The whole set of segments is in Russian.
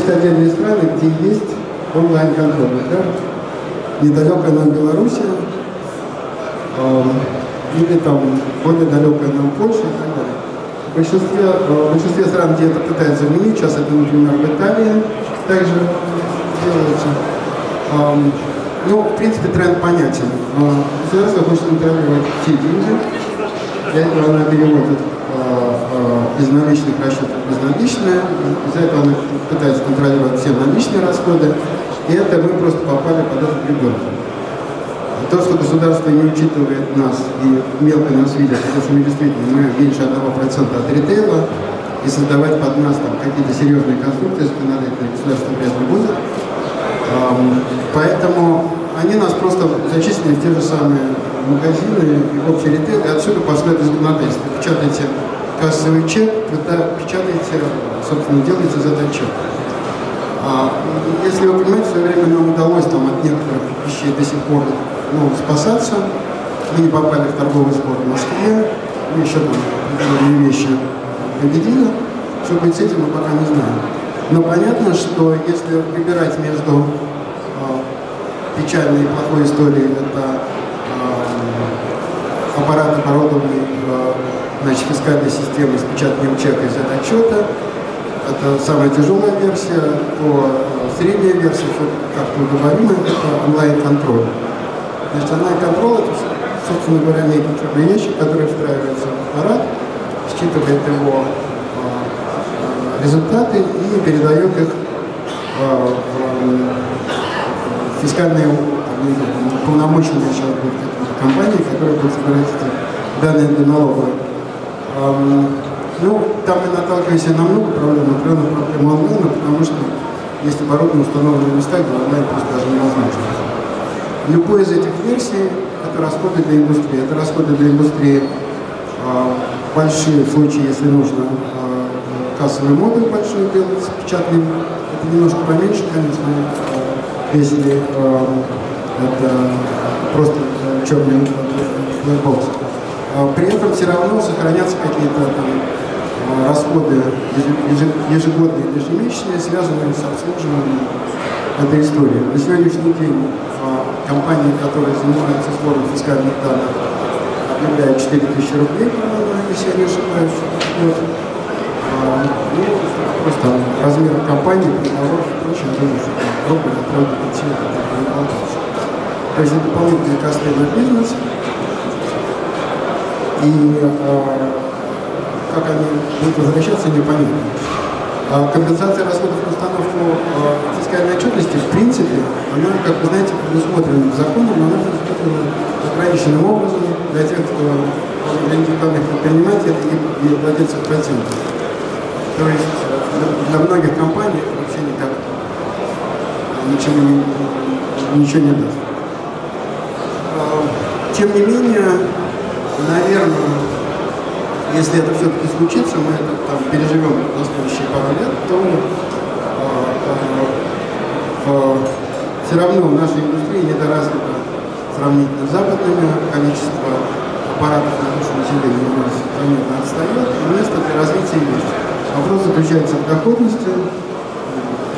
есть отдельные страны, где есть онлайн-контроль. Например, недалекая нам Белоруссия, э, или там более далекая нам Польша и так далее. В большинстве, э, в большинстве стран, где это пытаются заменить, сейчас это, например, в Италии также делается. Эм, ну, в принципе, тренд понятен. Э, государство хочет контролировать все деньги, для этого она переводит из наличных расчетов в безналичные, из-за этого она пытается контролировать все наличные расходы, и это мы просто попали под этот ребенка. То, что государство не учитывает нас и мелко нас видит, потому что мы действительно мы меньше 1% от ритейла, и создавать под нас там какие-то серьезные конструкции законодательные государство вряд ли будет. Поэтому они нас просто зачислили в те же самые магазины и общий ритейл, и отсюда пошло это законодательство. Печатайте кассовый чек, вы печатаете, собственно, делаете задать чек. А, если вы понимаете, в свое время нам удалось там от некоторых вещей до сих пор ну, спасаться. Мы не попали в торговый спор в Москве, мы еще там вещи победили. Что будет с этим, мы пока не знаем. Но понятно, что если выбирать между э, печальной и плохой историей, это э, аппарат оборудованный значит, фискальной системой с печатанием чека из отчета, это самая тяжелая версия, то средняя версия, как мы говорим, это онлайн-контроль. Значит, онлайн-контроль это, собственно говоря, некий ящик, который встраивается в аппарат, считывает его э, результаты и передает их э, в фискальные полномочия сейчас компании, которая будет собирать данные для налоговой. Ну, там мы наталкиваемся на много проблем, например, на проблему онлайна, потому что есть оборудование установлено на местах, где онлайн просто даже невозможно. Любой из этих версий – это расходы для индустрии. Это расходы для индустрии э, большие, в случае, если нужно э, кассовый модуль большой делать с печатным. Это немножко поменьше, конечно, э, если э, это просто э, черный blackbox. Э, при этом все равно сохранятся какие-то расходы ежегодные ежемесячные, связанные с обслуживанием этой истории. На сегодняшний день а, компании, которые занимаются сбором фискальных данных, объявляют 4 тысячи рублей, если я не ошибаюсь. А, ну, просто размер компании, договоров и прочее, думаю, что рубль от 3 до 5 это не получится. То есть это дополнительный костыльный бизнес. И а, как они будут возвращаться, непонятно. А компенсация расходов на установку а, фискальной отчетности, в принципе, она, как вы знаете, предусмотрена законом, но она предусмотрена ограниченным образом для тех, кто для индивидуальных предпринимателей и, и владельцев процентов. То есть для многих компаний вообще никак ничего не, ничего не даст. А, тем не менее, наверное, если это все-таки случится, мы это там переживем на следующие пару лет, то э, э, все равно в нашей индустрии недоразвито сравнительно с западными, количество аппаратов на душу населения у нас заметно отстает, и место для развития есть. Вопрос заключается в доходности,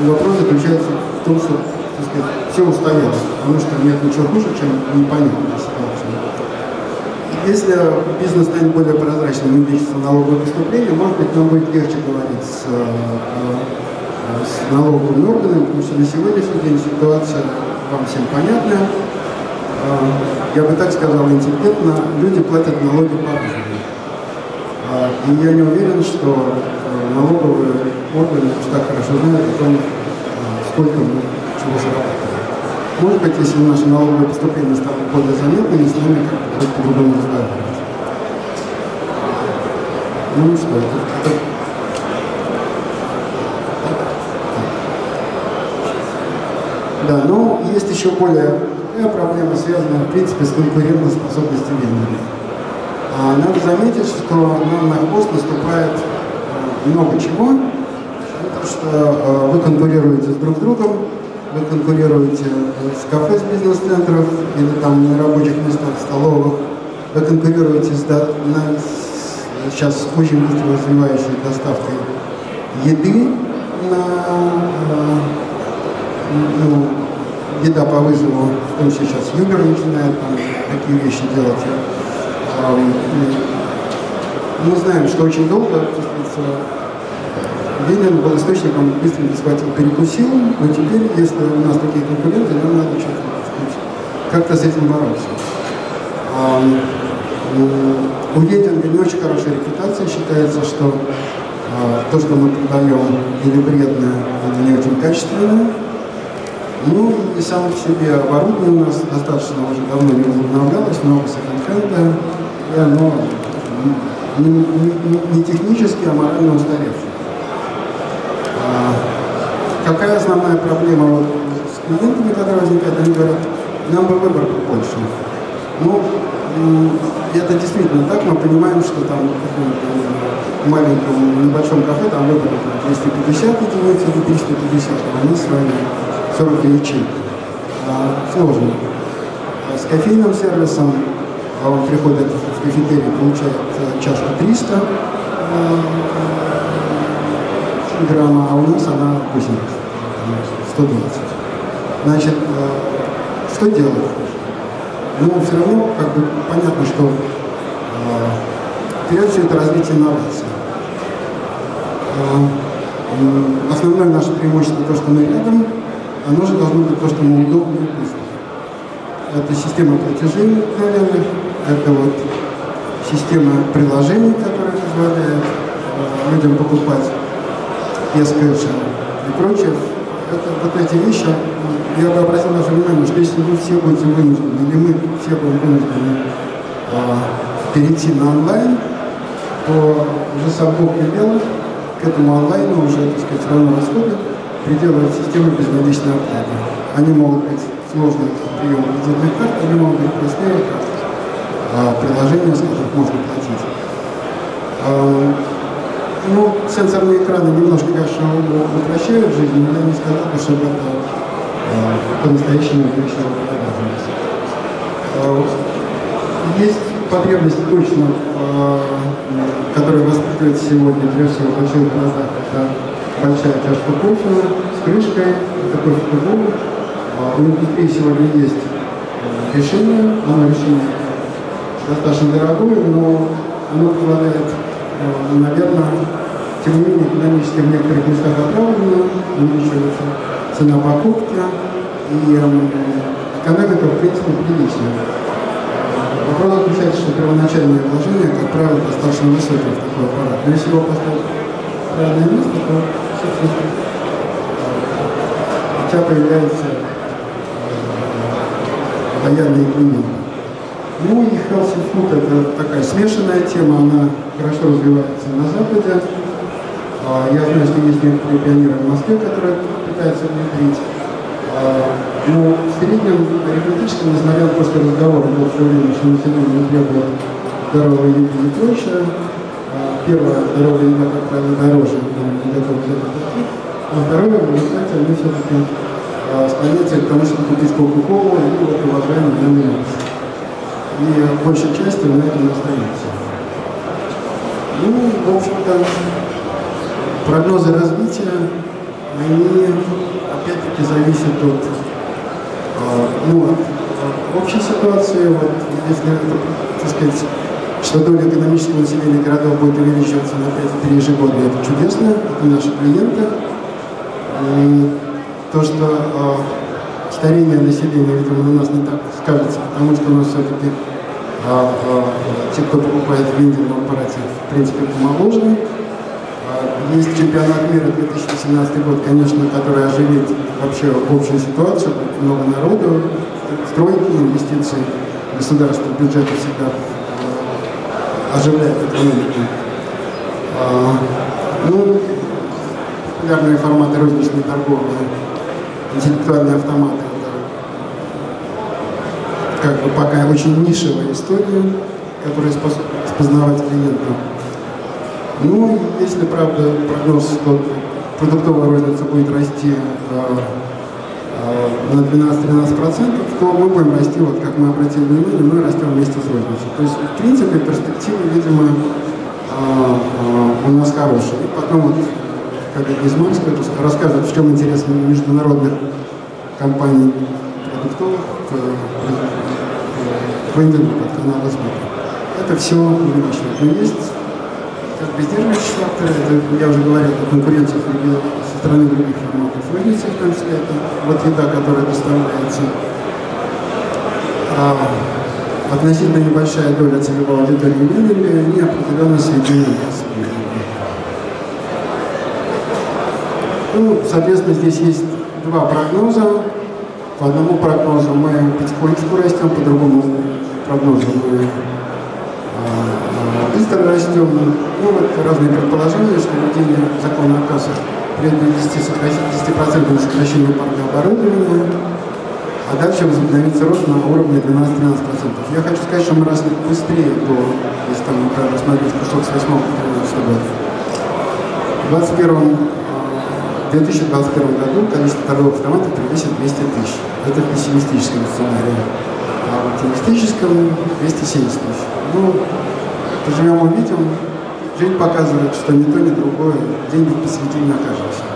и вопрос заключается в том, что сказать, все устоялось, потому что нет ничего хуже, чем непонятная ситуация. Если бизнес станет более прозрачным и увеличится налоговое поступление, может быть, нам будет легче говорить с, э, с налоговыми органами, потому что на сегодняшний день ситуация вам всем понятная. Э, я бы так сказал интеллигентно, люди платят налоги по-разному. Э, и я не уверен, что налоговые органы так хорошо знают о том, сколько мы чего заработали. Может быть, если наши налоговые поступления станут более заметными, с ними как-то по-другому разговаривать. Ну это, это... Да, но есть еще более проблема, связанная, в принципе, с конкурентоспособностью вендора. А надо заметить, что нам на хвост наступает э, много чего, потому что э, вы конкурируете с друг другом, вы конкурируете с кафе с бизнес-центров или там на рабочих местах, столовых, вы конкурируете с, на, с сейчас очень быстро развивающей доставкой еды на ну, еда по вызову, в том числе сейчас Uber начинает там, такие вещи делать. Мы знаем, что очень долго Ленин был источником быстренько схватил, перекусил, но теперь, если у нас такие конкуренты, нам надо что-то как-то с этим бороться. У рейтинга не очень хорошая репутация. Считается, что а, то, что мы продаем, или вредно, или не очень качественное. Ну и само по себе оборудование у нас достаточно уже давно не возобновлялось, много секонд-хенда, и оно не, не, не технически, а морально устаревшее. А, какая основная проблема вот с клиентами, когда возникает, они говорят, нам бы выбор больше. Ну, это действительно так, мы понимаем, что там в маленьком небольшом кафе там выбор 250 единиц или 350, а они с вами 40 ячеек. А, сложно. А с кофейным сервисом а он приходит в кафетерий, получает чашку 300 грамма, а у нас она 80, 120. Значит, что делать? но все равно как бы понятно, что э, вперед все это развитие инноваций. Э, основное наше преимущество то, что мы рядом, оно же должно быть то, что мы удобны и быстро. Это система платежей мгновенных, это вот система приложений, которая позволяет э, людям покупать без кэша и прочее. Это, вот эти вещи я бы обратил ваше внимание, что если вы все будете вынуждены, или мы все будем вынуждены а, перейти на онлайн, то уже сам Бог велел к этому онлайну уже, так сказать, равно расходы приделывать системы безналичной оплаты. Они могут быть сложные приемы кредитных карт, они могут быть простые, а, приложения, с которых можно платить. Ну, сенсорные экраны немножко, конечно, упрощают жизнь, но я не сказал бы, что это по-настоящему увеличивать продажность. Есть потребность точно, а, которая воспитывается сегодня, прежде всего, в больших это большая чашка кофе с крышкой, такой футбол. А, у индустрии сегодня есть решение, оно решение достаточно дорогое, но оно позволяет, наверное, тем не менее, экономически в некоторых местах оправданно увеличивается цена покупки, и эм, экономика, в принципе, приличная. Вопрос заключается, что первоначальное вложение, как правило, достаточно высокое в такой аппарат. Но если его поставить в правильное место, то, собственно, у тебя появляется э, клиент. Ну и healthy food – это такая смешанная тема, она хорошо развивается на Западе. А, я знаю, что есть некоторые пионеры в Москве, которые пытаются внедрить. А, но в среднем арифметически, несмотря на то, что разговор был все время, что население требует здоровой еды и прочее, а, первое, здоровая еда, как правило, дороже, чем готовы заплатить, а второе, в результате мы все-таки склоняемся к тому, чтобы купить Кока-Колу и вот уважаемый для И большей частью на этом остаемся. Ну, в общем-то, прогнозы развития, они опять-таки зависят от, а, ну, от общей ситуации. Вот, если, так сказать, что доля экономического населения городов будет увеличиваться на 5-3 ежегодно, это чудесно, это наши клиенты. И то, что э, старение населения, видимо, на нас не так скажется, потому что у нас все-таки э, э, те, кто покупает в вендинном аппарате, в принципе, помоложе. Есть чемпионат мира 2017 год, конечно, который оживит вообще общую ситуацию, много народу, стройки, инвестиции, государство, бюджеты всегда э, оживляет экономику. А, ну, популярные форматы розничной торговли, интеллектуальные автоматы, как бы пока очень нишевая история, которая способна распознавать клиента. Ну, если, правда, прогноз, что продуктовая розница будет расти э, э, на 12-13%, то мы будем расти, вот как мы обратили внимание, мы растем вместе с розницей. То есть, в принципе, перспективы, видимо, э, э, у нас хорошие. И потом вот коллеги из Москвы расскажут, в чем интерес международных компаний продуктовых под канала сбыта. Это все увеличивает. Но есть как бы сдерживающие факторы, это, я уже говорил о конкуренции со стороны других форматов розницы, в том числе это вот еда, которая доставляется. А, относительно небольшая доля целевой аудитории вендинга и определенно сведения Ну, соответственно, здесь есть два прогноза. По одному прогнозу мы потихонечку растем, по другому прогнозу мы а, быстро растем. Ну, вот разные предположения, что введение закона о кассах приведет 10%, 10 сокращение парка оборудования, а дальше возобновится рост на уровне 12-13%. Я хочу сказать, что мы росли быстрее по, если там, например, смотреть кусок с 8 по 13 года. В 2021 в 2021 году количество торговых автоматов превысит 200 тысяч. Это в пессимистическом сценарии. А в оптимистическом 270 тысяч. Ну, поживем увидим. Жизнь показывает, что ни то, ни другое деньги посвятили окажемся.